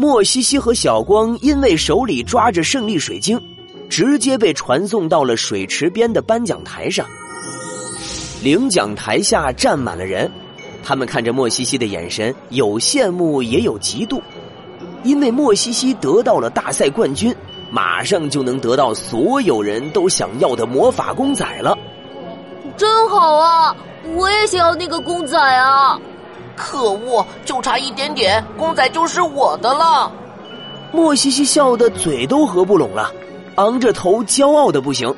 莫西西和小光因为手里抓着胜利水晶，直接被传送到了水池边的颁奖台上。领奖台下站满了人，他们看着莫西西的眼神有羡慕也有嫉妒，因为莫西西得到了大赛冠军，马上就能得到所有人都想要的魔法公仔了。真好啊！我也想要那个公仔啊！可恶，就差一点点，公仔就是我的了。莫西西笑得嘴都合不拢了，昂着头，骄傲的不行。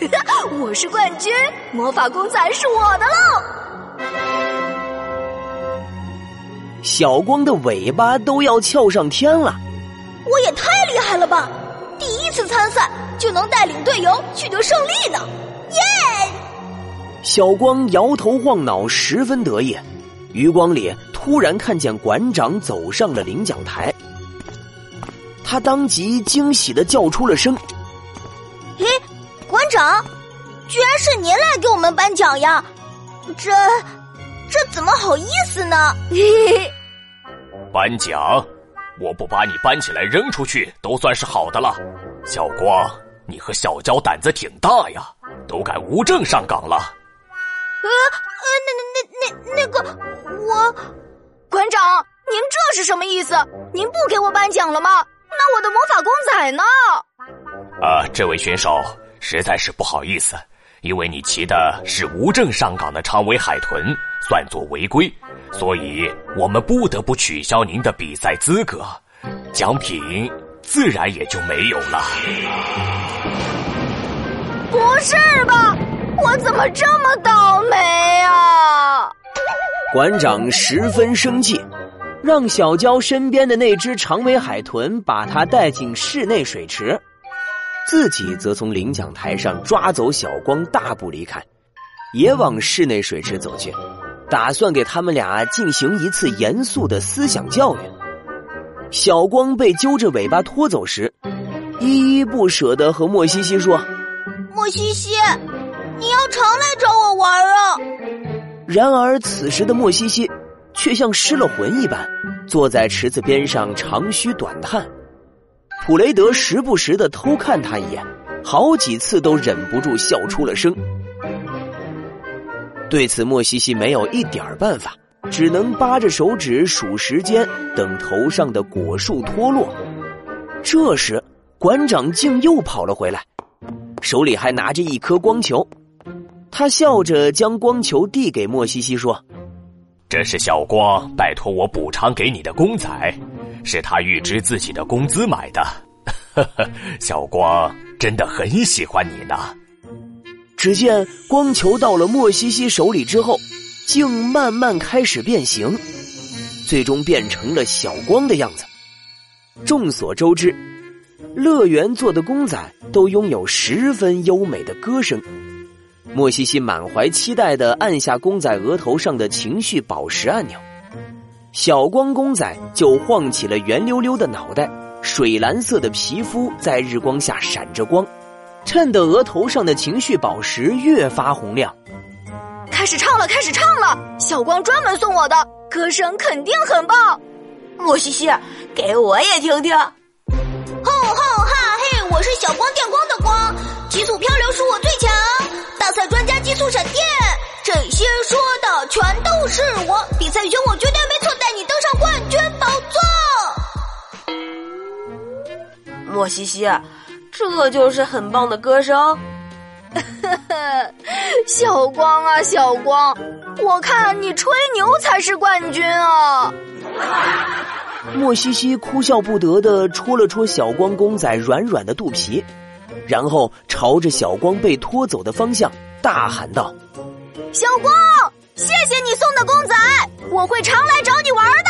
我是冠军，魔法公仔是我的喽！小光的尾巴都要翘上天了。我也太厉害了吧！第一次参赛就能带领队友取得胜利呢！耶！小光摇头晃脑，十分得意。余光里突然看见馆长走上了领奖台，他当即惊喜的叫出了声：“咦，馆长，居然是您来给我们颁奖呀！这这怎么好意思呢？”颁奖，我不把你搬起来扔出去都算是好的了。小光，你和小娇胆子挺大呀，都敢无证上岗了。我，馆长，您这是什么意思？您不给我颁奖了吗？那我的魔法公仔呢？啊，这位选手实在是不好意思，因为你骑的是无证上岗的长尾海豚，算作违规，所以我们不得不取消您的比赛资格，奖品自然也就没有了。不是吧？我怎么这么倒霉啊！馆长十分生气，让小娇身边的那只长尾海豚把它带进室内水池，自己则从领奖台上抓走小光，大步离开，也往室内水池走去，打算给他们俩进行一次严肃的思想教育。小光被揪着尾巴拖走时，依依不舍的和莫西西说：“莫西西。”你要常来找我玩啊！然而此时的莫西西却像失了魂一般，坐在池子边上长吁短叹。普雷德时不时的偷看他一眼，好几次都忍不住笑出了声。对此，莫西西没有一点儿办法，只能扒着手指数时间，等头上的果树脱落。这时，馆长竟又跑了回来，手里还拿着一颗光球。他笑着将光球递给莫西西，说：“这是小光拜托我补偿给你的公仔，是他预支自己的工资买的。呵呵，小光真的很喜欢你呢。”只见光球到了莫西西手里之后，竟慢慢开始变形，最终变成了小光的样子。众所周知，乐园做的公仔都拥有十分优美的歌声。莫西西满怀期待的按下公仔额头上的情绪宝石按钮，小光公仔就晃起了圆溜溜的脑袋，水蓝色的皮肤在日光下闪着光，衬得额头上的情绪宝石越发红亮。开始唱了，开始唱了！小光专门送我的，歌声肯定很棒。莫西西，给我也听听。吼吼哈嘿，我是小光电光的光，急速漂流是我最强。大赛专家极速闪电，这些说的全都是我。比赛选我绝对没错，带你登上冠军宝座。莫西西，这就是很棒的歌声。小光啊，小光，我看你吹牛才是冠军啊！莫西西哭笑不得的戳了戳小光公仔软软的肚皮。然后朝着小光被拖走的方向大喊道：“小光，谢谢你送的公仔，我会常来找你玩的。”